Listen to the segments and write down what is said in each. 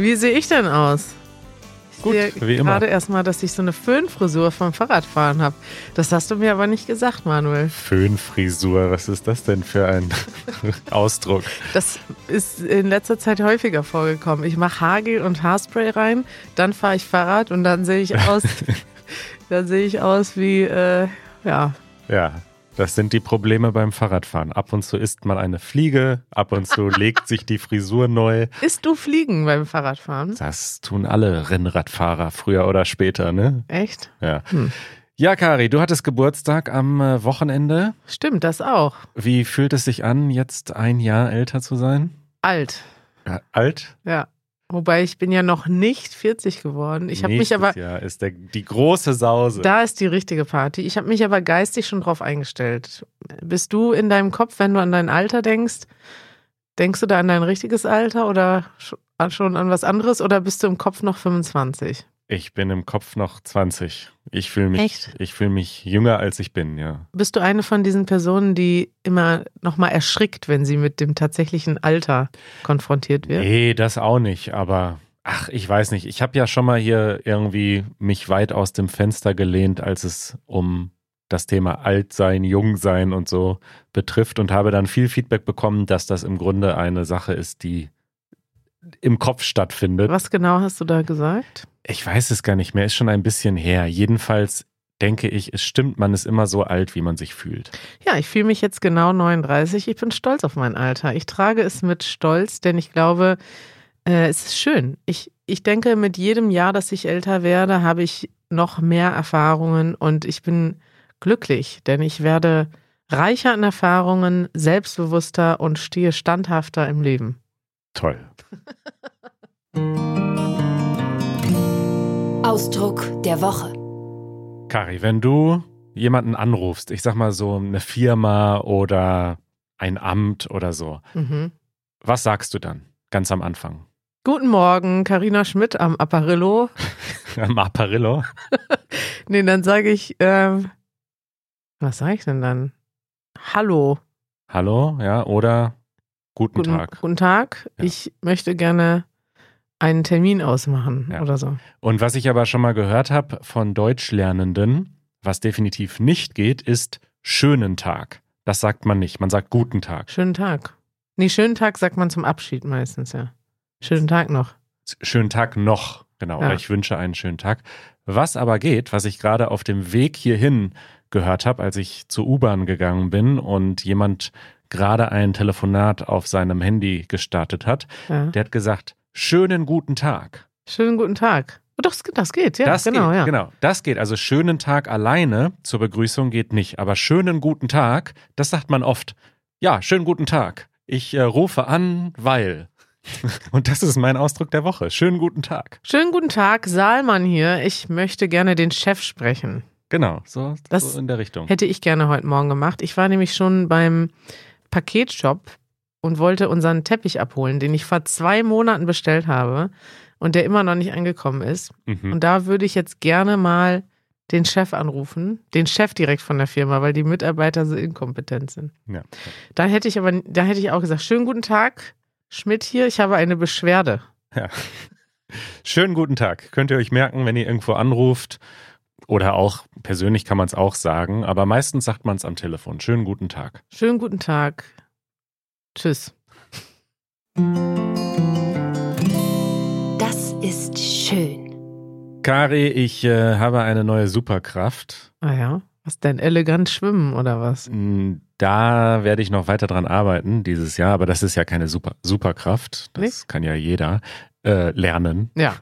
Wie sehe ich denn aus? Ich Gut, sehe wie immer. gerade erstmal, dass ich so eine Föhnfrisur vom Fahrradfahren habe. Das hast du mir aber nicht gesagt, Manuel. Föhnfrisur, was ist das denn für ein Ausdruck? Das ist in letzter Zeit häufiger vorgekommen. Ich mache Haargel und Haarspray rein, dann fahre ich Fahrrad und dann sehe ich aus, dann sehe ich aus wie, äh, ja, Ja, das sind die Probleme beim Fahrradfahren. Ab und zu isst man eine Fliege, ab und zu legt sich die Frisur neu. isst du Fliegen beim Fahrradfahren? Das tun alle Rennradfahrer früher oder später, ne? Echt? Ja. Hm. Ja, Kari, du hattest Geburtstag am äh, Wochenende. Stimmt, das auch. Wie fühlt es sich an, jetzt ein Jahr älter zu sein? Alt. Ja, alt? Ja. Wobei ich bin ja noch nicht 40 geworden. Ich habe mich aber, Ja, ist der, die große Sause. da ist die richtige Party. Ich habe mich aber geistig schon drauf eingestellt. Bist du in deinem Kopf, wenn du an dein Alter denkst, denkst du da an dein richtiges Alter oder sch- schon an was anderes oder bist du im Kopf noch 25? Ich bin im Kopf noch 20. Ich fühle mich, Echt? ich fühle mich jünger als ich bin, ja. Bist du eine von diesen Personen, die immer nochmal erschrickt, wenn sie mit dem tatsächlichen Alter konfrontiert wird? Nee, das auch nicht, aber ach, ich weiß nicht. Ich habe ja schon mal hier irgendwie mich weit aus dem Fenster gelehnt, als es um das Thema Altsein, Jungsein und so betrifft und habe dann viel Feedback bekommen, dass das im Grunde eine Sache ist, die im Kopf stattfindet. Was genau hast du da gesagt? Ich weiß es gar nicht mehr, ist schon ein bisschen her. Jedenfalls denke ich, es stimmt, man ist immer so alt, wie man sich fühlt. Ja, ich fühle mich jetzt genau 39. Ich bin stolz auf mein Alter. Ich trage es mit Stolz, denn ich glaube, äh, es ist schön. Ich, ich denke, mit jedem Jahr, dass ich älter werde, habe ich noch mehr Erfahrungen und ich bin glücklich, denn ich werde reicher an Erfahrungen, selbstbewusster und stehe standhafter im Leben. Toll. Ausdruck der Woche. Kari, wenn du jemanden anrufst, ich sag mal so eine Firma oder ein Amt oder so, Mhm. was sagst du dann ganz am Anfang? Guten Morgen, Karina Schmidt am Apparillo. Am Apparillo? Nee, dann sage ich, ähm, was sage ich denn dann? Hallo. Hallo, ja, oder guten, Guten Tag. Guten Tag. Ja. Ich möchte gerne einen Termin ausmachen Ja. oder so. Und was ich aber schon mal gehört habe von Deutschlernenden, was definitiv nicht geht, ist schönen Tag. Das sagt man nicht. Man sagt guten Tag. Schönen Tag. Nee, schönen Tag sagt man zum Abschied meistens, ja. Schönen Tag noch. Schönen Tag noch. Genau. Ja. Ich wünsche einen schönen Tag. Was aber geht, was ich gerade auf dem Weg hierhin gehört habe, als ich zur U-Bahn gegangen bin und jemand gerade ein Telefonat auf seinem Handy gestartet hat, Ja. der hat gesagt, schönen guten Tag. Schönen guten Tag. Doch, das, das geht, ja. das genau, geht, ja. genau. Das geht. Also schönen Tag alleine zur Begrüßung geht nicht. Aber schönen guten Tag, das sagt man oft. Ja, schönen guten Tag. Ich äh, rufe an, weil. Und das ist mein Ausdruck der Woche. Schönen guten Tag. Schönen guten Tag, Saalmann hier. Ich möchte gerne den Chef sprechen. Genau, so, Das so in der Richtung. Hätte ich gerne heute Morgen gemacht. Ich war nämlich schon beim Paketshop und wollte unseren Teppich abholen, den ich vor zwei Monaten bestellt habe und der immer noch nicht angekommen ist. Mhm. Und da würde ich jetzt gerne mal den Chef anrufen, den Chef direkt von der Firma, weil die Mitarbeiter so inkompetent sind. Ja. Da hätte ich aber, da hätte ich auch gesagt, schönen guten Tag, Schmidt hier, ich habe eine Beschwerde. Ja. Schönen guten Tag. Könnt ihr euch merken, wenn ihr irgendwo anruft oder auch persönlich kann man es auch sagen, aber meistens sagt man es am Telefon. Schönen guten Tag. Schönen guten Tag. Tschüss. Das ist schön. Kari, ich äh, habe eine neue Superkraft. Ah ja, was denn? Elegant schwimmen oder was? Da werde ich noch weiter dran arbeiten dieses Jahr, aber das ist ja keine Super Superkraft. Das Nee. kann ja jeder äh, lernen. Ja.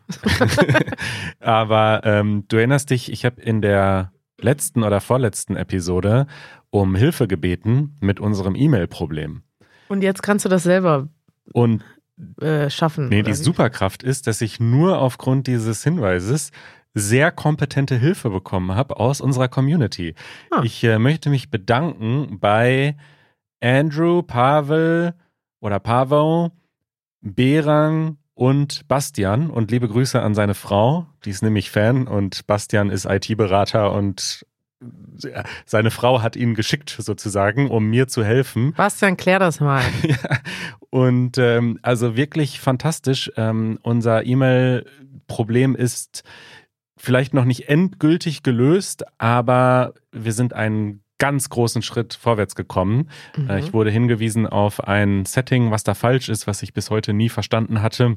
aber ähm, du erinnerst dich, ich habe in der letzten oder vorletzten Episode um Hilfe gebeten mit unserem E-Mail-Problem. Und jetzt kannst du das selber Und äh, schaffen. Nee, die wie? Superkraft ist, dass ich nur aufgrund dieses Hinweises sehr kompetente Hilfe bekommen habe aus unserer Community. Ah. Ich äh, möchte mich bedanken bei Andrew, Pavel oder Pavo, Berang und Bastian und liebe Grüße an seine Frau. Die ist nämlich Fan und Bastian ist IT-Berater und seine Frau hat ihn geschickt sozusagen, um mir zu helfen. Bastian, klär das mal. ja, und ähm, also wirklich fantastisch. Ähm, unser E-Mail-Problem ist vielleicht noch nicht endgültig gelöst, aber wir sind einen ganz großen Schritt vorwärts gekommen. Mhm. Äh, ich wurde hingewiesen auf ein Setting, was da falsch ist, was ich bis heute nie verstanden hatte.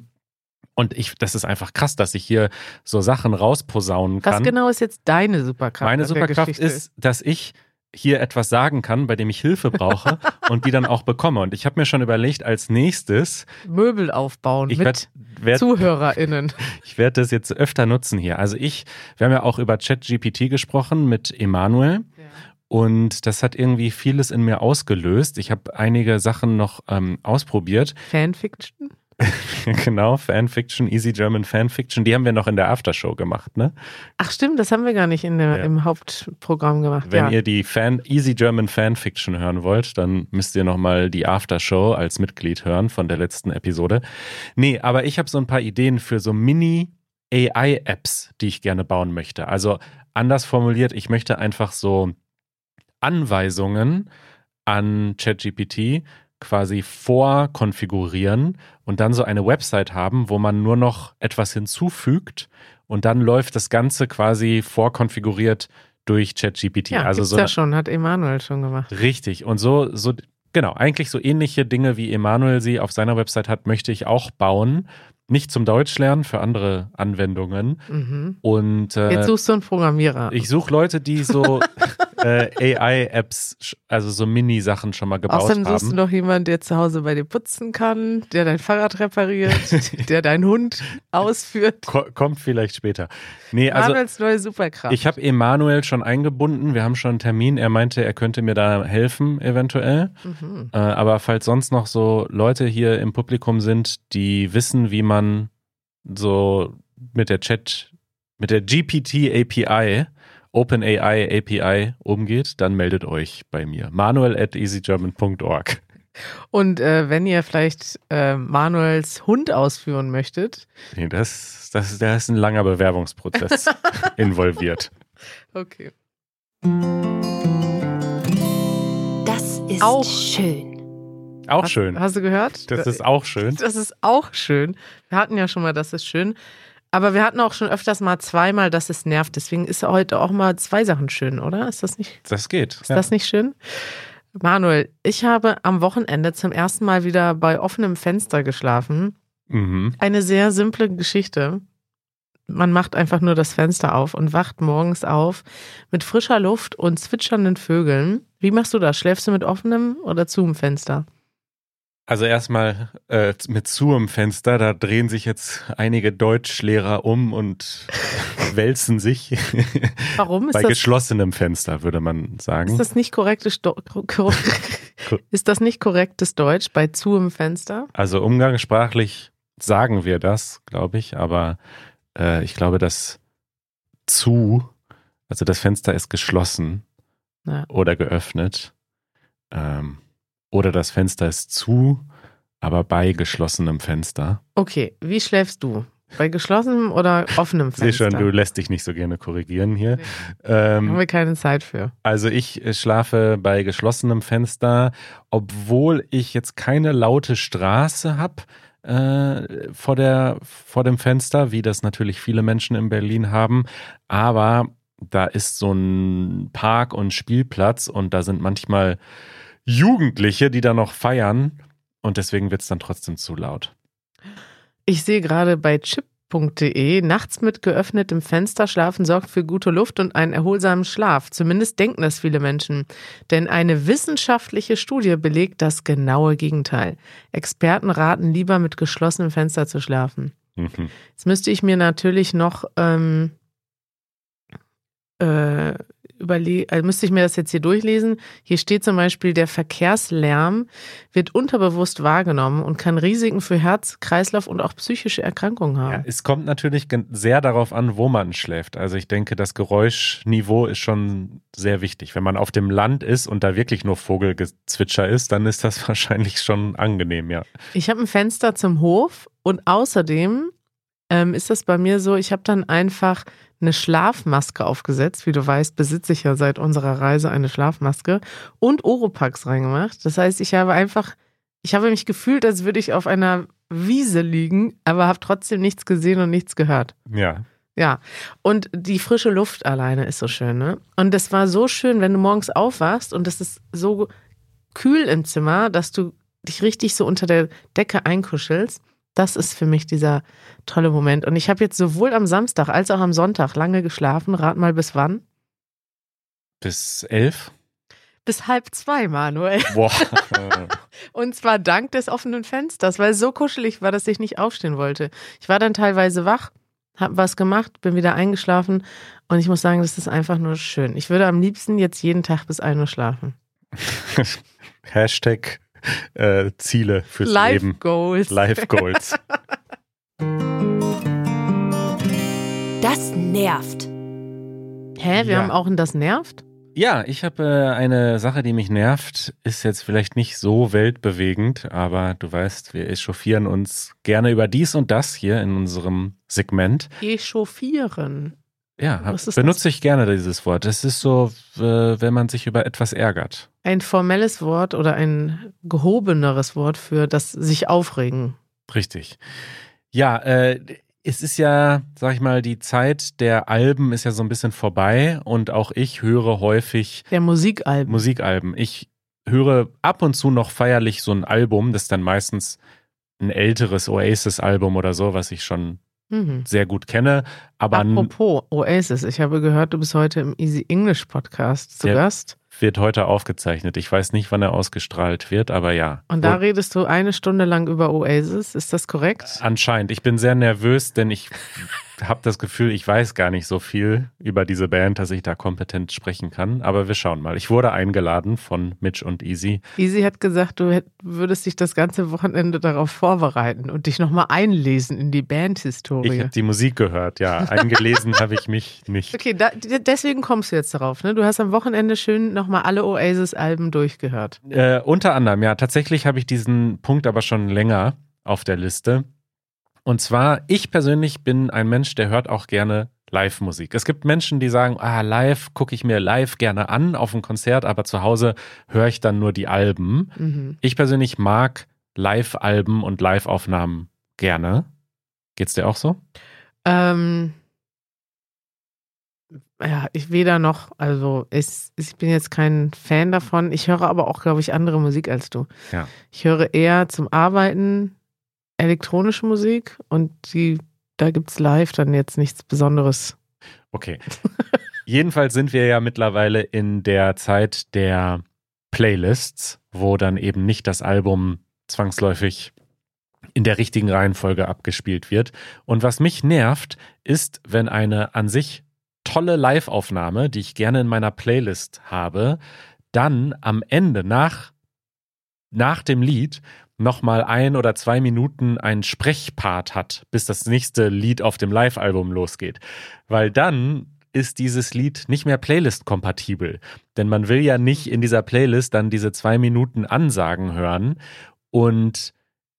Und ich, das ist einfach krass, dass ich hier so Sachen rausposaunen kann. Was genau ist jetzt deine Superkraft? Meine Superkraft ist, dass ich hier etwas sagen kann, bei dem ich Hilfe brauche und die dann auch bekomme. Und ich habe mir schon überlegt, als nächstes, Möbel aufbauen ich mit werde werd, ZuhörerInnen. ich werd das jetzt öfter nutzen hier. Also ich, wir haben ja auch über ChatGPT gesprochen mit Emanuel. Und das hat irgendwie vieles in mir ausgelöst. Ich habe einige Sachen noch ähm, ausprobiert. Fanfiction? genau, Fanfiction, Easy German Fanfiction, die haben wir noch in der Aftershow gemacht, ne? Ach stimmt, das haben wir gar nicht in der, Ja. im Hauptprogramm gemacht. Wenn ja. ihr die Fan, Easy German Fanfiction hören wollt, dann müsst ihr nochmal die Aftershow als Mitglied hören von der letzten Episode. Nee, aber ich habe so ein paar Ideen für so Mini-AI-Apps, die ich gerne bauen möchte. Also anders formuliert, ich möchte einfach so Anweisungen an ChatGPT quasi vorkonfigurieren und dann so eine Website haben, wo man nur noch etwas hinzufügt und dann läuft das Ganze quasi vorkonfiguriert durch ChatGPT. ja, also so ja schon, hat Emanuel schon gemacht. Richtig. Und so, so, genau, eigentlich so ähnliche Dinge, wie Emanuel sie auf seiner Website hat, möchte ich auch bauen. Nicht zum Deutschlernen, für andere Anwendungen. Mhm. Und äh, Jetzt suchst du einen Programmierer. ich suche Leute, die so äh, AI-Apps, also so Mini-Sachen schon mal gebaut Außerdem suchst du haben. noch jemanden, der zu Hause bei dir putzen kann, der dein Fahrrad repariert, der deinen Hund ausführt. Ko kommt vielleicht später. Nee, also Manuels neue Superkraft. ich habe Emanuel schon eingebunden. Wir haben schon einen Termin. Er meinte, er könnte mir da helfen, eventuell. mhm. Äh, aber falls sonst noch so Leute hier im Publikum sind, die wissen, wie man so mit der Chat, mit der GPT API, OpenAI API umgeht, dann meldet euch bei mir. Manuel at easygerman.org. Und äh, wenn ihr vielleicht äh, Manuels Hund ausführen möchtet, Nee, das, das, da ist ein langer Bewerbungsprozess involviert. okay. Das ist Auch. schön. Auch Hast, schön. Hast du gehört? Das ist auch schön. Das ist auch schön. Wir hatten ja schon mal, das ist schön. Aber wir hatten auch schon öfters mal zweimal, dass es nervt. Deswegen ist heute auch mal zwei Sachen schön, oder? Ist das nicht, Das geht. ist das nicht schön? Manuel, ich habe am Wochenende zum ersten Mal wieder bei offenem Fenster geschlafen. Mhm. Eine sehr simple Geschichte. Man macht einfach nur das Fenster auf und wacht morgens auf mit frischer Luft und zwitschernden Vögeln. Wie machst du das? Schläfst du mit offenem oder zu dem Fenster? Also erstmal äh, mit zu im Fenster, da drehen sich jetzt einige Deutschlehrer um und wälzen sich. Warum ist Bei geschlossenem Fenster, würde man sagen. Ist das nicht korrektes, Do ist das nicht korrektes Deutsch bei zu im Fenster? Also umgangssprachlich sagen wir das, glaube ich, aber äh, ich glaube, dass zu, also das Fenster ist geschlossen Ja. oder geöffnet. Ähm, oder das Fenster ist zu, aber bei geschlossenem Fenster. Okay, wie schläfst du? Bei geschlossenem oder offenem Ich sehe Fenster? schon, du lässt dich nicht so gerne korrigieren hier. Nee. Haben Ähm, wir keine Zeit für. Also ich äh, schlafe bei geschlossenem Fenster, obwohl ich jetzt keine laute Straße habe äh, vor, der, vor dem Fenster, wie das natürlich viele Menschen in Berlin haben. Aber da ist so ein Park und Spielplatz und da sind manchmal Jugendliche, die da noch feiern. Und deswegen wird es dann trotzdem zu laut. Ich sehe gerade bei chip.de, nachts mit geöffnetem Fenster schlafen sorgt für gute Luft und einen erholsamen Schlaf. Zumindest denken das viele Menschen. Denn eine wissenschaftliche Studie belegt das genaue Gegenteil. Experten raten lieber mit geschlossenem Fenster zu schlafen. Mhm. Jetzt müsste ich mir natürlich noch ähm, äh, überlegen, also müsste ich mir das jetzt hier durchlesen. Hier steht zum Beispiel, der Verkehrslärm wird unterbewusst wahrgenommen und kann Risiken für Herz, Kreislauf und auch psychische Erkrankungen Ja, haben. es kommt natürlich sehr darauf an, wo man schläft. Also ich denke, das Geräuschniveau ist schon sehr wichtig. Wenn man auf dem Land ist und da wirklich nur Vogelgezwitscher ist, dann ist das wahrscheinlich schon angenehm, ja. Ich habe ein Fenster zum Hof und außerdem ähm, ist das bei mir so, ich habe dann einfach eine Schlafmaske aufgesetzt. Wie du weißt, besitze ich ja seit unserer Reise eine Schlafmaske und Oropax reingemacht. Das heißt, ich habe einfach, ich habe mich gefühlt, als würde ich auf einer Wiese liegen, aber habe trotzdem nichts gesehen und nichts gehört. Ja. Ja, und die frische Luft alleine ist so schön, ne? Und das war so schön, wenn du morgens aufwachst und es ist so kühl im Zimmer, dass du dich richtig so unter der Decke einkuschelst. Das ist für mich dieser tolle Moment. Und ich habe jetzt sowohl am Samstag als auch am Sonntag lange geschlafen. Rat mal bis wann? Bis elf? Bis halb zwei, Manuel. Boah. Und zwar dank des offenen Fensters, weil es so kuschelig war, dass ich nicht aufstehen wollte. Ich war dann teilweise wach, habe was gemacht, bin wieder eingeschlafen und ich muss sagen, das ist einfach nur schön. Ich würde am liebsten jetzt jeden Tag bis 1 Uhr schlafen. Hashtag äh, Ziele fürs Life Leben. Goals. Life Goals. Das nervt. Hä, wir Ja. haben auch ein Das nervt? Ja, ich habe äh, eine Sache, die mich nervt. Ist jetzt vielleicht nicht so weltbewegend, aber du weißt, wir echauffieren uns gerne über dies und das hier in unserem Segment. Echauffieren. Ja, hab, benutze ich gerne dieses Wort. Es ist so, wenn man sich über etwas ärgert. Ein formelles Wort oder ein gehobeneres Wort für das sich aufregen. Richtig. Ja, äh, es ist ja, sag ich mal, die Zeit der Alben ist ja so ein bisschen vorbei und auch ich höre häufig Der Musikalbum. Musikalben. Ich höre ab und zu noch feierlich so ein Album, das ist dann meistens ein älteres Oasis-Album oder so, was ich schon Mhm. sehr gut kenne. Aber Apropos Oasis, ich habe gehört, du bist heute im Easy English Podcast zu. Gast. wird heute aufgezeichnet. Ich weiß nicht, wann er ausgestrahlt wird, aber ja. Und da Wohl- redest du eine Stunde lang über Oasis, ist das korrekt? Anscheinend. Ich bin sehr nervös, denn ich habe das Gefühl, ich weiß gar nicht so viel über diese Band, dass ich da kompetent sprechen kann. Aber wir schauen mal. Ich wurde eingeladen von Mitch und Easy. Easy hat gesagt, du würdest dich das ganze Wochenende darauf vorbereiten und dich nochmal einlesen in die Ich Bandhistorie. habe die Musik gehört, ja. Eingelesen habe ich mich nicht. Okay, da, deswegen kommst du jetzt darauf. Ne? Du hast am Wochenende schön nochmal alle Oasis-Alben durchgehört. Äh, unter anderem, ja. Tatsächlich habe ich diesen Punkt aber schon länger auf der Liste. Und zwar, ich persönlich bin ein Mensch, der hört auch gerne Live-Musik. Es gibt Menschen, die sagen, ah, live gucke ich mir live gerne an auf ein Konzert, aber zu Hause höre ich dann nur die Alben. Mhm. Ich persönlich mag Live-Alben und Live-Aufnahmen gerne. Geht's dir auch so? Ähm, ja, ich weder noch, also ich, ich bin jetzt kein Fan davon. Ich höre aber auch, glaube ich, andere Musik als du. Ja. Ich höre eher zum Arbeiten elektronische Musik und die, da gibt es live dann jetzt nichts Besonderes. Okay. Jedenfalls sind wir ja mittlerweile in der Zeit der Playlists, wo dann eben nicht das Album zwangsläufig in der richtigen Reihenfolge abgespielt wird. Und was mich nervt, ist, wenn eine an sich tolle Live-Aufnahme, die ich gerne in meiner Playlist habe, dann am Ende nach, nach dem Lied nochmal ein oder zwei Minuten einen Sprechpart hat, bis das nächste Lied auf dem Live-Album losgeht. Weil dann ist dieses Lied nicht mehr Playlist-kompatibel. Denn man will ja nicht in dieser Playlist dann diese zwei Minuten Ansagen hören. Und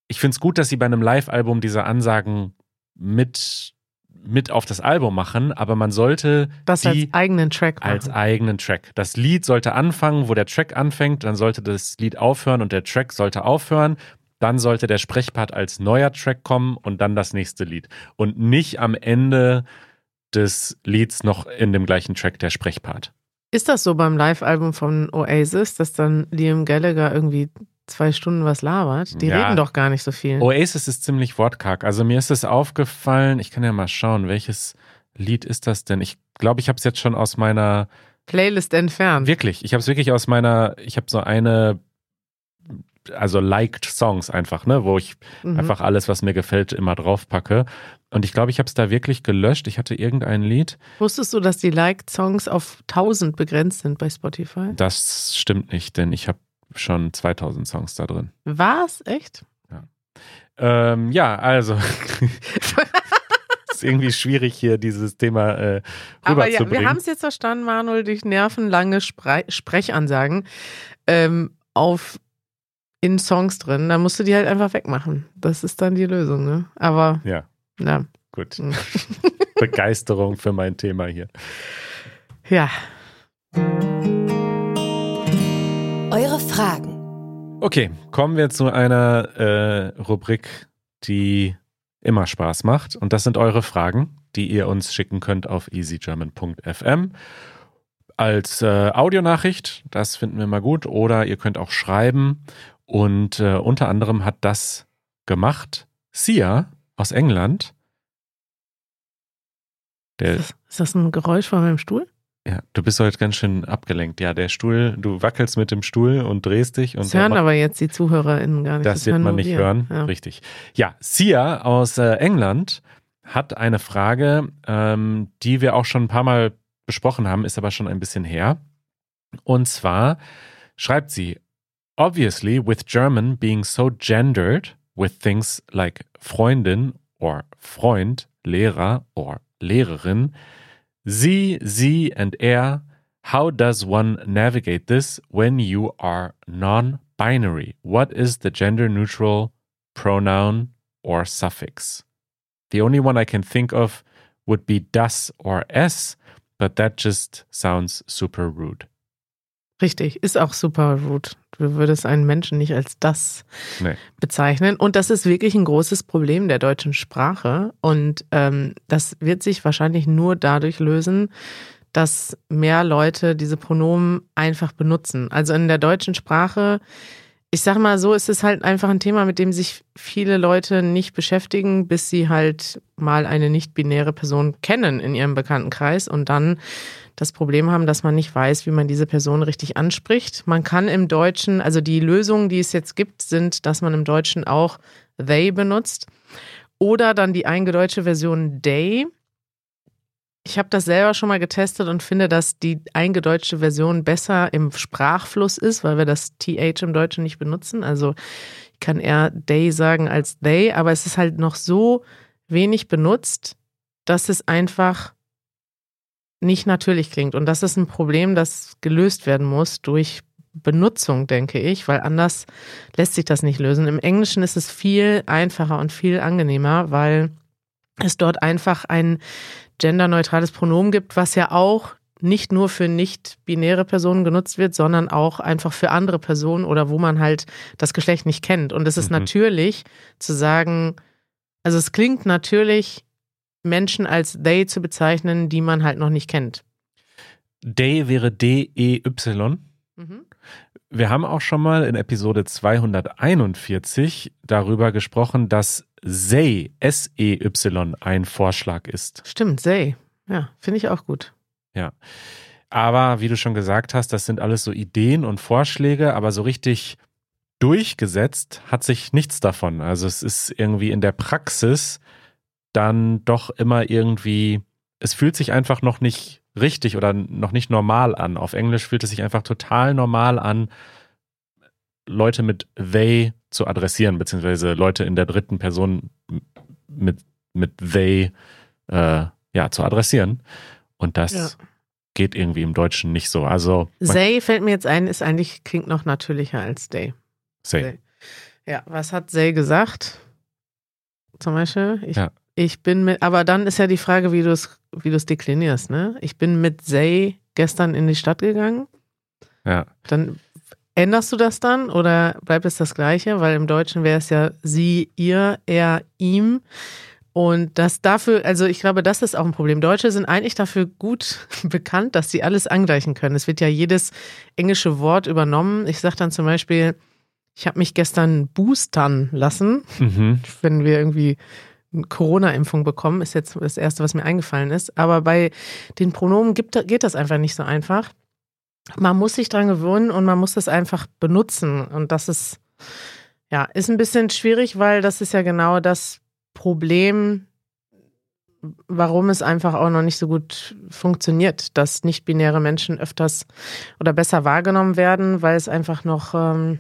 ich finde es gut, dass sie bei einem Live-Album diese Ansagen mit, mit auf das Album machen, aber man sollte Das als eigenen Track machen. als eigenen Track. Das Lied sollte anfangen, wo der Track anfängt, dann sollte das Lied aufhören und der Track sollte aufhören. Dann sollte der Sprechpart als neuer Track kommen und dann das nächste Lied. Und nicht am Ende des Lieds noch in dem gleichen Track der Sprechpart. Ist das so beim Live-Album von Oasis, dass dann Liam Gallagher irgendwie zwei Stunden was labert? Die Ja. reden doch gar nicht so viel. Oasis ist ziemlich wortkarg. Also mir ist es aufgefallen, ich kann ja mal schauen, welches Lied ist das denn? Ich glaube, ich habe es jetzt schon aus meiner Playlist entfernt. Wirklich, ich habe es wirklich aus meiner, ich habe so eine, also liked Songs einfach, ne, wo ich Mhm. einfach alles, was mir gefällt, immer draufpacke. Und ich glaube, ich habe es da wirklich gelöscht. Ich hatte irgendein Lied. Wusstest du, dass die Liked-Songs auf 1000 begrenzt sind bei Spotify? Das stimmt nicht, denn ich habe schon 2000 Songs da drin. Was? Echt? Ähm, ja, also ist irgendwie schwierig hier dieses Thema äh, Aber ja, rüberzubringen. wir haben es jetzt verstanden, Manuel, durch nervenlange Spre Sprechansagen ähm, auf in Songs drin. Da musst du die halt einfach wegmachen. Das ist dann die Lösung, ne? Aber ja. na, gut. Begeisterung für mein Thema hier. Ja. Fragen. Okay, kommen wir zu einer äh, Rubrik, die immer Spaß macht. Und das sind eure Fragen, die ihr uns schicken könnt auf easygerman.fm als äh, Audionachricht. Das finden wir mal gut. Oder ihr könnt auch schreiben. Und äh, unter anderem hat das gemacht Sia aus England. Der, Ist, ist das ein Geräusch von meinem Stuhl? Ja, du bist heute ganz schön abgelenkt. Ja, der Stuhl, du wackelst mit dem Stuhl und drehst dich. Und Das hören aber jetzt die ZuhörerInnen gar nicht. Das wird hören man nicht wir. hören. Ja. Richtig. Ja, Sia aus äh, England hat eine Frage, ähm, die wir auch schon ein paar Mal besprochen haben, ist aber schon ein bisschen her. Und zwar schreibt sie, obviously with German being so gendered with things like Freundin or Freund, Lehrer or Lehrerin, sie, sie and er, how does one navigate this when you are non-binary? What is the gender neutral pronoun or suffix? The only one I can think of would be das or es, but that just sounds super rude. Richtig, ist auch super rude. Du würdest einen Menschen nicht als das Nee. bezeichnen. Und das ist wirklich ein großes Problem der deutschen Sprache. Und ähm, das wird sich wahrscheinlich nur dadurch lösen, dass mehr Leute diese Pronomen einfach benutzen. Also in der deutschen Sprache, ich sag mal so, ist es halt einfach ein Thema, mit dem sich viele Leute nicht beschäftigen, bis sie halt mal eine nicht-binäre Person kennen in ihrem Bekanntenkreis und dann das Problem haben, dass man nicht weiß, wie man diese Person richtig anspricht. Man kann im Deutschen, also die Lösungen, die es jetzt gibt, sind, dass man im Deutschen auch they benutzt oder dann die eingedeutschte Version they. Ich habe das selber schon mal getestet und finde, dass die eingedeutschte Version besser im Sprachfluss ist, weil wir das TH im Deutschen nicht benutzen. Also ich kann eher they sagen als they, aber es ist halt noch so wenig benutzt, dass es einfach nicht natürlich klingt. Und das ist ein Problem, das gelöst werden muss durch Benutzung, denke ich, weil anders lässt sich das nicht lösen. Im Englischen ist es viel einfacher und viel angenehmer, weil es dort einfach ein genderneutrales Pronomen gibt, was ja auch nicht nur für nicht-binäre Personen genutzt wird, sondern auch einfach für andere Personen oder wo man halt das Geschlecht nicht kennt. Und es ist Mhm. natürlich zu sagen, also es klingt natürlich, Menschen als they zu bezeichnen, die man halt noch nicht kennt. Day wäre D-E-Y. Mhm. Wir haben auch schon mal in Episode 241 darüber gesprochen, dass Say, S-E-Y, ein Vorschlag ist. Stimmt, they. Ja, finde ich auch gut. Aber wie du schon gesagt hast, das sind alles so Ideen und Vorschläge, aber so richtig durchgesetzt hat sich nichts davon. Also es ist irgendwie in der Praxis dann doch immer irgendwie, es fühlt sich einfach noch nicht richtig oder noch nicht normal an. Auf Englisch fühlt es sich einfach total normal an, Leute mit they zu adressieren, beziehungsweise Leute in der dritten Person mit, mit they äh, ja, zu adressieren. Und das Ja. geht irgendwie im Deutschen nicht so. Also Say fällt mir jetzt ein, ist eigentlich, klingt noch natürlicher als they. say. Ja, was hat Say gesagt? Zum Beispiel, ich, Ja. Ich bin mit, aber dann ist ja die Frage, wie du es wie deklinierst, ne? Ich bin mit Say gestern in die Stadt gegangen. Ja. Dann änderst du das dann oder bleibt es das Gleiche? Weil im Deutschen wäre es ja sie, ihr, er, ihm. Und das dafür, also ich glaube, das ist auch ein Problem. Deutsche sind eigentlich dafür gut bekannt, dass sie alles angleichen können. Es wird ja jedes englische Wort übernommen. Ich sage dann zum Beispiel, ich habe mich gestern boostern lassen, Mhm. wenn wir irgendwie Corona-Impfung bekommen, ist jetzt das Erste, was mir eingefallen ist. Aber bei den Pronomen gibt, geht das einfach nicht so einfach. Man muss sich dran gewöhnen und man muss das einfach benutzen. Und das ist, ja, ist ein bisschen schwierig, weil das ist ja genau das Problem, warum es einfach auch noch nicht so gut funktioniert, dass nicht-binäre Menschen öfters oder besser wahrgenommen werden, weil es einfach noch, ähm,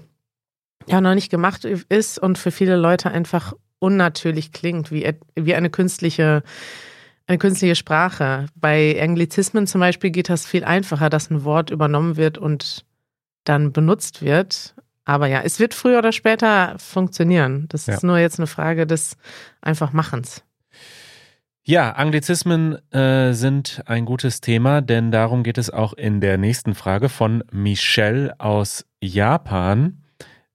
ja, noch nicht gemacht ist und für viele Leute einfach unnatürlich klingt, wie, wie eine künstliche, eine künstliche Sprache. Bei Anglizismen zum Beispiel geht das viel einfacher, dass ein Wort übernommen wird und dann benutzt wird. Aber ja, es wird früher oder später funktionieren. Das Ja. ist nur jetzt eine Frage des einfach Machens. Ja, Anglizismen äh, sind ein gutes Thema, denn darum geht es auch in der nächsten Frage von Michelle aus Japan.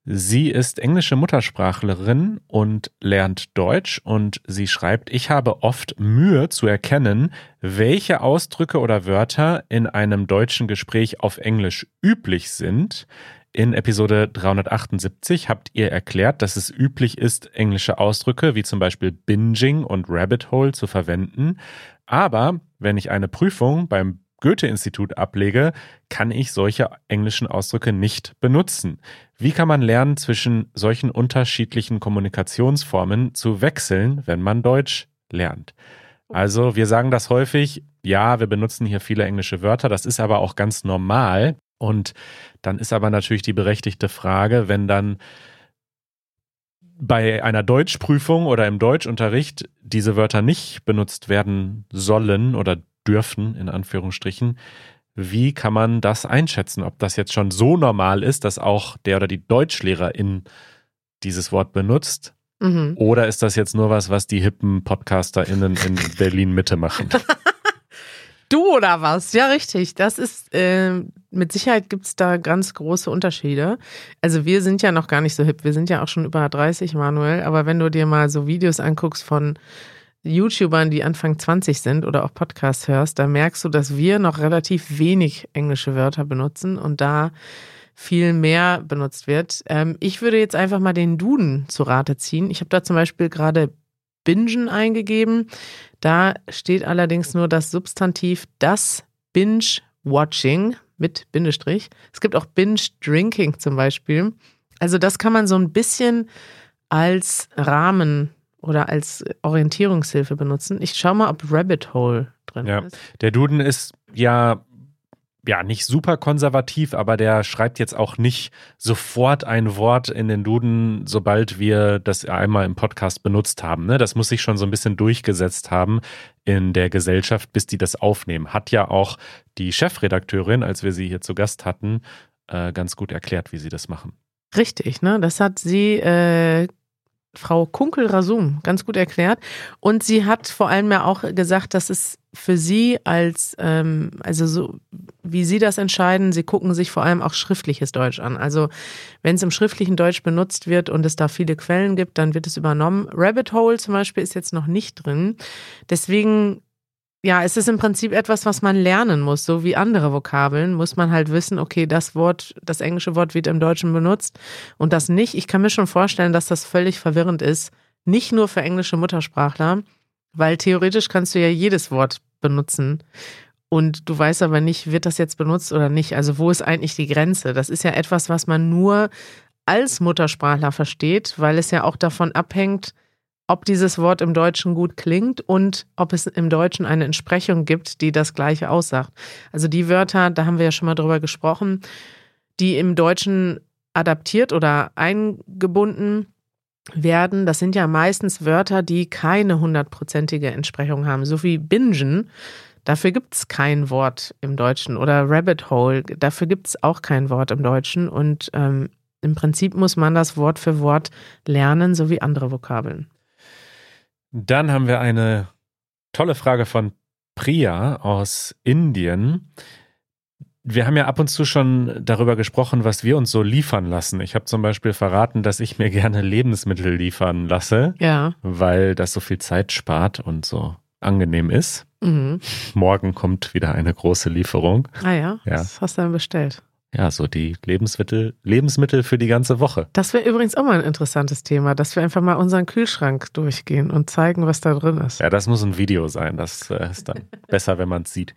Sie ist englische Muttersprachlerin und lernt Deutsch und sie schreibt, ich habe oft Mühe zu erkennen, welche Ausdrücke oder Wörter in einem deutschen Gespräch auf Englisch üblich sind. In Episode 378 habt ihr erklärt, dass es üblich ist, englische Ausdrücke wie zum Beispiel Binging und Rabbit Hole zu verwenden. Aber wenn ich eine Prüfung beim Goethe-Institut ablege, kann ich solche englischen Ausdrücke nicht benutzen. Wie kann man lernen, zwischen solchen unterschiedlichen Kommunikationsformen zu wechseln, wenn man Deutsch lernt? Also, wir sagen das häufig, ja, wir benutzen hier viele englische Wörter, das ist aber auch ganz normal. Und dann ist aber natürlich die berechtigte Frage, wenn dann bei einer Deutschprüfung oder im Deutschunterricht diese Wörter nicht benutzt werden sollen oder dürfen, in Anführungsstrichen, wie kann man das einschätzen? Ob das jetzt schon so normal ist, dass auch der oder die Deutschlehrerin dieses Wort benutzt? Mhm. Oder ist das jetzt nur was, was die hippen PodcasterInnen in Berlin Mitte machen? Du oder was? Ja, richtig. Das ist, äh, mit Sicherheit gibt es da ganz große Unterschiede. Also wir sind ja noch gar nicht so hip. Wir sind ja auch schon über 30, Manuel. Aber wenn du dir mal so Videos anguckst von YouTubern, die Anfang 20 sind oder auch Podcasts hörst, da merkst du, dass wir noch relativ wenig englische Wörter benutzen und da viel mehr benutzt wird. Ähm, ich würde jetzt einfach mal den Duden zu Rate ziehen. Ich habe da zum Beispiel gerade Bingen eingegeben. Da steht allerdings nur das Substantiv das Binge-Watching mit Bindestrich. Es gibt auch Binge-Drinking zum Beispiel. Also das kann man so ein bisschen als Rahmen oder als Orientierungshilfe benutzen. Ich schaue mal, ob Rabbit Hole drin ja. ist. Der Duden ist ja ja, nicht super konservativ, aber der schreibt jetzt auch nicht sofort ein Wort in den Duden, sobald wir das einmal im Podcast benutzt haben. Ne? Das muss sich schon so ein bisschen durchgesetzt haben in der Gesellschaft, bis die das aufnehmen. Hat ja auch die Chefredakteurin, als wir sie hier zu Gast hatten, äh, ganz gut erklärt, wie sie das machen. Richtig, ne? Das hat sie äh, Frau Kunkel-Rasum ganz gut erklärt. Und sie hat vor allem ja auch gesagt, dass es für sie als, ähm, also so, wie sie das entscheiden, sie gucken sich vor allem auch schriftliches Deutsch an. Also wenn es im schriftlichen Deutsch benutzt wird und es da viele Quellen gibt, dann wird es übernommen. Rabbit Hole zum Beispiel ist jetzt noch nicht drin. Deswegen ja, es ist im Prinzip etwas, was man lernen muss, so wie andere Vokabeln, muss man halt wissen, okay, das Wort, das englische Wort wird im Deutschen benutzt und das nicht. Ich kann mir schon vorstellen, dass das völlig verwirrend ist, nicht nur für englische Muttersprachler, weil theoretisch kannst du ja jedes Wort benutzen und du weißt aber nicht, wird das jetzt benutzt oder nicht. Also wo ist eigentlich die Grenze? Das ist ja etwas, was man nur als Muttersprachler versteht, weil es ja auch davon abhängt, ob dieses Wort im Deutschen gut klingt und ob es im Deutschen eine Entsprechung gibt, die das gleiche aussagt. Also die Wörter, da haben wir ja schon mal drüber gesprochen, die im Deutschen adaptiert oder eingebunden werden, das sind ja meistens Wörter, die keine hundertprozentige Entsprechung haben, so wie bingen. Dafür gibt es kein Wort im Deutschen oder Rabbit Hole, dafür gibt es auch kein Wort im Deutschen und ähm, im Prinzip muss man das Wort für Wort lernen, so wie andere Vokabeln. Dann haben wir eine tolle Frage von Priya aus Indien. Wir haben ja ab und zu schon darüber gesprochen, was wir uns so liefern lassen. Ich habe zum Beispiel verraten, dass ich mir gerne Lebensmittel liefern lasse, ja. weil das so viel Zeit spart und so angenehm ist. Mhm. Morgen kommt wieder eine große Lieferung. Ah ja, ja. was hast du dann bestellt? Ja, so die Lebensmittel, Lebensmittel für die ganze Woche. Das wäre übrigens auch mal ein interessantes Thema, dass wir einfach mal unseren Kühlschrank durchgehen und zeigen, was da drin ist. Ja, das muss ein Video sein. Das äh, ist dann besser, wenn man es sieht.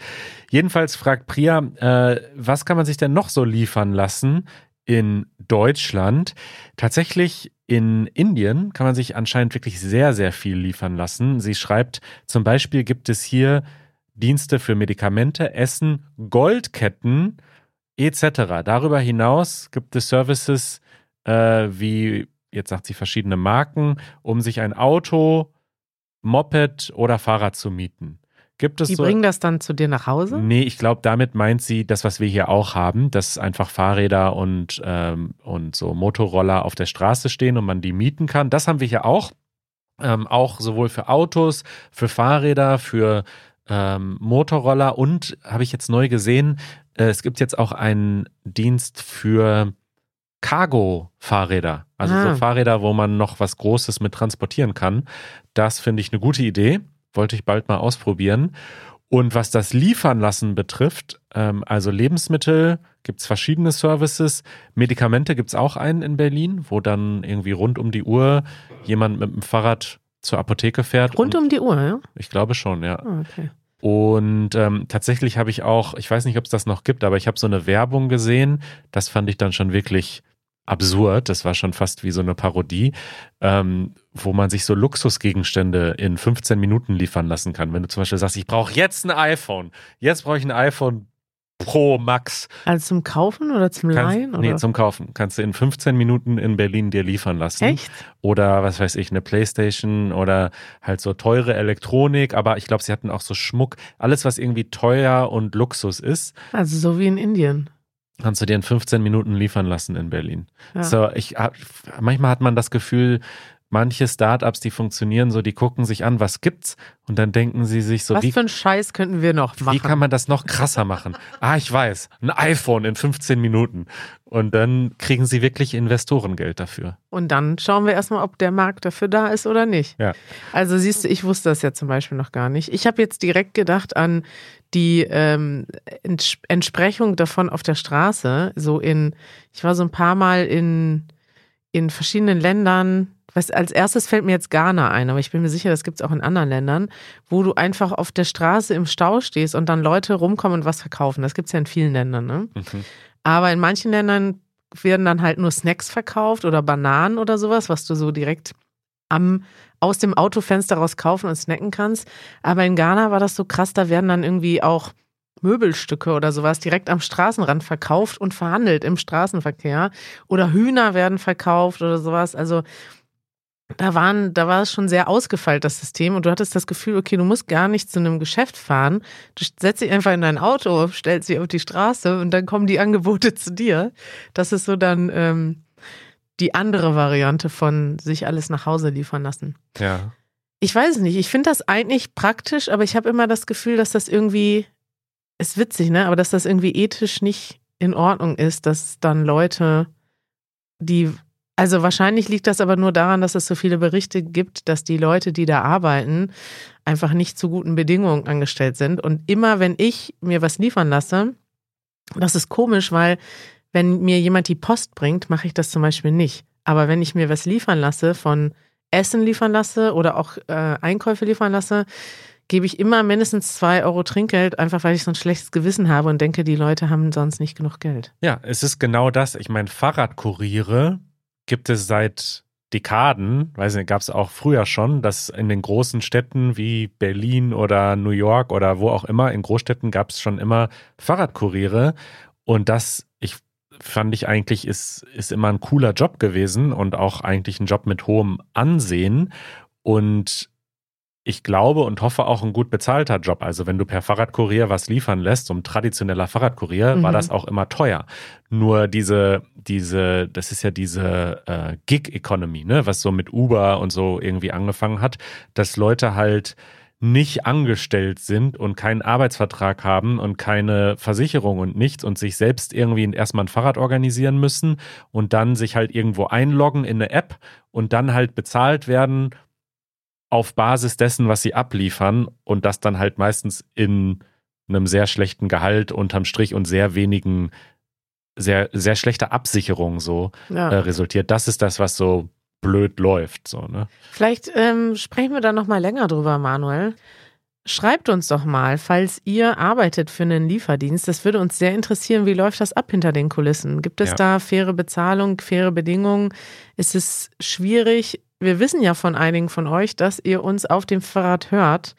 Jedenfalls fragt Priya, äh, was kann man sich denn noch so liefern lassen in Deutschland? Tatsächlich in Indien kann man sich anscheinend wirklich sehr, sehr viel liefern lassen. Sie schreibt, zum Beispiel gibt es hier Dienste für Medikamente, Essen, Goldketten, etc. Darüber hinaus gibt es Services äh, wie, jetzt sagt sie verschiedene Marken, um sich ein Auto, Moped oder Fahrrad zu mieten. Gibt es Die so, bringen das dann zu dir nach Hause? Nee, ich glaube, damit meint sie das, was wir hier auch haben, dass einfach Fahrräder und, ähm, und so Motorroller auf der Straße stehen und man die mieten kann. Das haben wir hier auch. Ähm, auch sowohl für Autos, für Fahrräder, für ähm, Motorroller und habe ich jetzt neu gesehen, äh, es gibt jetzt auch einen Dienst für Cargo-Fahrräder. Also Ah. so Fahrräder, wo man noch was Großes mit transportieren kann. Das finde ich eine gute Idee. Wollte ich bald mal ausprobieren. Und was das Liefern lassen betrifft, ähm, also Lebensmittel, gibt es verschiedene Services. Medikamente gibt es auch einen in Berlin, wo dann irgendwie rund um die Uhr jemand mit dem Fahrrad zur Apotheke fährt. Rund und, um die Uhr, ja? Ich glaube schon, ja. Ah, okay. Und ähm, tatsächlich habe ich auch, ich weiß nicht, ob es das noch gibt, aber ich habe so eine Werbung gesehen. Das fand ich dann schon wirklich absurd. Das war schon fast wie so eine Parodie, ähm, wo man sich so Luxusgegenstände in 15 Minuten liefern lassen kann. Wenn du zum Beispiel sagst, ich brauche jetzt ein iPhone, jetzt brauche ich ein iPhone Pro Max. Also zum Kaufen oder zum Kannst, Leihen? nee, Oder? zum Kaufen. Kannst du in 15 Minuten in Berlin dir liefern lassen. Echt? Oder was weiß ich, eine Playstation oder halt so teure Elektronik. Aber ich glaube, sie hatten auch so Schmuck. Alles, was irgendwie teuer und Luxus ist, Also so wie in Indien. kannst du dir in 15 Minuten liefern lassen in Berlin. Ja. So, ich manchmal hat man das Gefühl, manche Startups, die funktionieren so, die gucken sich an, was gibt's und dann denken sie sich so, Was wie, für einen Scheiß könnten wir noch machen? wie kann man das noch krasser machen? ah, ich weiß, ein iPhone in 15 Minuten. Und dann kriegen sie wirklich Investorengeld dafür. Und dann schauen wir erstmal, ob der Markt dafür da ist oder nicht. Ja. Also siehst du, ich wusste das ja zum Beispiel noch gar nicht. Ich habe jetzt direkt gedacht an die ähm, Ents Entsprechung davon auf der Straße. So in, ich war so ein paar Mal in, in verschiedenen Ländern. Was, als erstes fällt mir jetzt Ghana ein, aber ich bin mir sicher, das gibt es auch in anderen Ländern, wo du einfach auf der Straße im Stau stehst und dann Leute rumkommen und was verkaufen. Das gibt es ja in vielen Ländern. Ne? Mhm. Aber in manchen Ländern werden dann halt nur Snacks verkauft oder Bananen oder sowas, was du so direkt am, aus dem Autofenster raus kaufen und snacken kannst. Aber in Ghana war das so krass, da werden dann irgendwie auch Möbelstücke oder sowas direkt am Straßenrand verkauft und verhandelt im Straßenverkehr. Oder Hühner werden verkauft oder sowas. Also da waren, da war es schon sehr ausgefeilt, das System. Und du hattest das Gefühl, okay, du musst gar nicht zu einem Geschäft fahren. Du setzt dich einfach in dein Auto, stellst dich auf die Straße und dann kommen die Angebote zu dir. Das ist so dann ähm, die andere Variante von sich alles nach Hause liefern lassen. Ja. Ich weiß es nicht. Ich finde das eigentlich praktisch, aber ich habe immer das Gefühl, dass das irgendwie, ist witzig, ne? Aber dass das irgendwie ethisch nicht in Ordnung ist, dass dann Leute, die, also wahrscheinlich liegt das aber nur daran, dass es so viele Berichte gibt, dass die Leute, die da arbeiten, einfach nicht zu guten Bedingungen angestellt sind. Und immer, wenn ich mir was liefern lasse, das ist komisch, weil wenn mir jemand die Post bringt, mache ich das zum Beispiel nicht. Aber wenn ich mir was liefern lasse von Essen liefern lasse oder auch äh, Einkäufe liefern lasse, gebe ich immer mindestens zwei Euro Trinkgeld, einfach weil ich so ein schlechtes Gewissen habe und denke, die Leute haben sonst nicht genug Geld. Ja, es ist genau das. Ich meine, Fahrradkuriere gibt es seit Dekaden, weiß nicht, gab es auch früher schon, dass in den großen Städten wie Berlin oder New York oder wo auch immer, in Großstädten gab es schon immer Fahrradkuriere. Und das, ich fand ich eigentlich, ist, ist immer ein cooler Job gewesen und auch eigentlich ein Job mit hohem Ansehen. Und ich glaube und hoffe auch ein gut bezahlter Job. Also wenn du per Fahrradkurier was liefern lässt, so ein traditioneller Fahrradkurier, war Mhm. das auch immer teuer. Nur diese, diese, das ist ja diese äh, Gig-Economy, ne, was so mit Uber und so irgendwie angefangen hat, dass Leute halt nicht angestellt sind und keinen Arbeitsvertrag haben und keine Versicherung und nichts und sich selbst irgendwie erstmal ein Fahrrad organisieren müssen und dann sich halt irgendwo einloggen in eine App und dann halt bezahlt werden auf Basis dessen, was sie abliefern und das dann halt meistens in einem sehr schlechten Gehalt unterm Strich und sehr wenigen, sehr, sehr schlechter Absicherung so Ja. äh, resultiert. Das ist das, was so blöd läuft, so, ne? Vielleicht ähm, sprechen wir da noch mal länger drüber, Manuel. Schreibt uns doch mal, falls ihr arbeitet für einen Lieferdienst. Das würde uns sehr interessieren. Wie läuft das ab hinter den Kulissen? Gibt es Ja. da faire Bezahlung, faire Bedingungen? Ist es schwierig? Wir wissen ja von einigen von euch, dass ihr uns auf dem Fahrrad hört.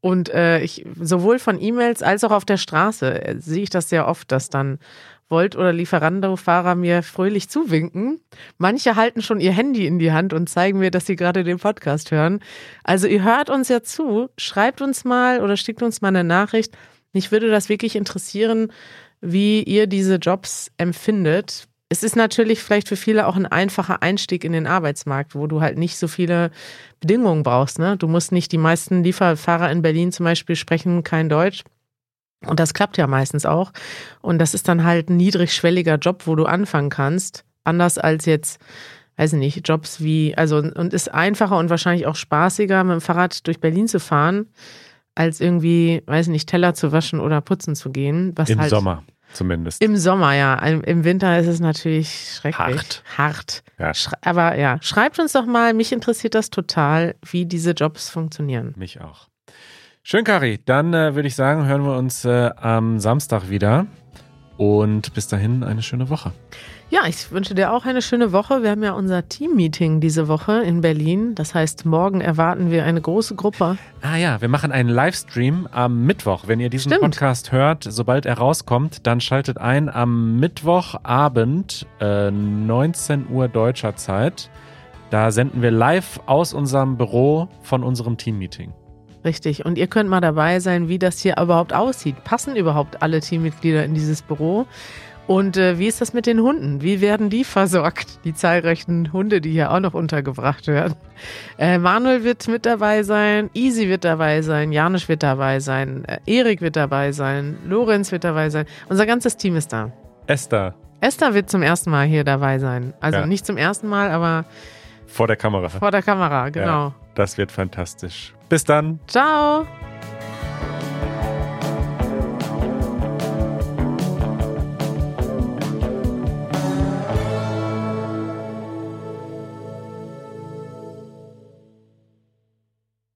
Und äh, ich, sowohl von E-Mails als auch auf der Straße äh, sehe ich das sehr oft, dass dann Volt- oder Lieferando-Fahrer mir fröhlich zuwinken. Manche halten schon ihr Handy in die Hand und zeigen mir, dass sie gerade den Podcast hören. Also ihr hört uns ja zu, schreibt uns mal oder schickt uns mal eine Nachricht. Mich würde das wirklich interessieren, wie ihr diese Jobs empfindet. Es ist natürlich vielleicht für viele auch ein einfacher Einstieg in den Arbeitsmarkt, wo du halt nicht so viele Bedingungen brauchst. Ne? Du musst nicht, die meisten Lieferfahrer in Berlin zum Beispiel sprechen kein Deutsch. Und das klappt ja meistens auch. Und das ist dann halt ein niedrigschwelliger Job, wo du anfangen kannst. Anders als jetzt, weiß ich nicht, Jobs wie, also, und ist einfacher und wahrscheinlich auch spaßiger, mit dem Fahrrad durch Berlin zu fahren, als irgendwie, weiß ich nicht, Teller zu waschen oder putzen zu gehen. Was Im halt Sommer zumindest. Im Sommer, ja. Im Winter ist es natürlich schrecklich. Hart. Hart. Ja. Aber ja, schreibt uns doch mal, mich interessiert das total, wie diese Jobs funktionieren. Mich auch. Schön, Kari. Dann äh, würde ich sagen, hören wir uns äh, am Samstag wieder. Und bis dahin eine schöne Woche. Ja, ich wünsche dir auch eine schöne Woche. Wir haben ja unser Team-Meeting diese Woche in Berlin. Das heißt, morgen erwarten wir eine große Gruppe. Ah ja, wir machen einen Livestream am Mittwoch. Wenn ihr diesen Stimmt. Podcast hört, sobald er rauskommt, dann schaltet ein am Mittwochabend, äh, 19 Uhr deutscher Zeit. Da senden wir live aus unserem Büro von unserem Team-Meeting. Richtig. Und ihr könnt mal dabei sein, wie das hier überhaupt aussieht. Passen überhaupt alle Teammitglieder in dieses Büro? Und äh, wie ist das mit den Hunden? Wie werden die versorgt? Die zahlreichen Hunde, die hier auch noch untergebracht werden. Äh, Manuel wird mit dabei sein, Easy wird dabei sein, Janusz wird dabei sein, äh, Erik wird dabei sein, Lorenz wird dabei sein. Unser ganzes Team ist da. Esther, Esther wird zum ersten Mal hier dabei sein. Also Ja. nicht zum ersten Mal, aber vor der Kamera. vor der Kamera, genau. Das wird fantastisch. Bis dann. Ciao!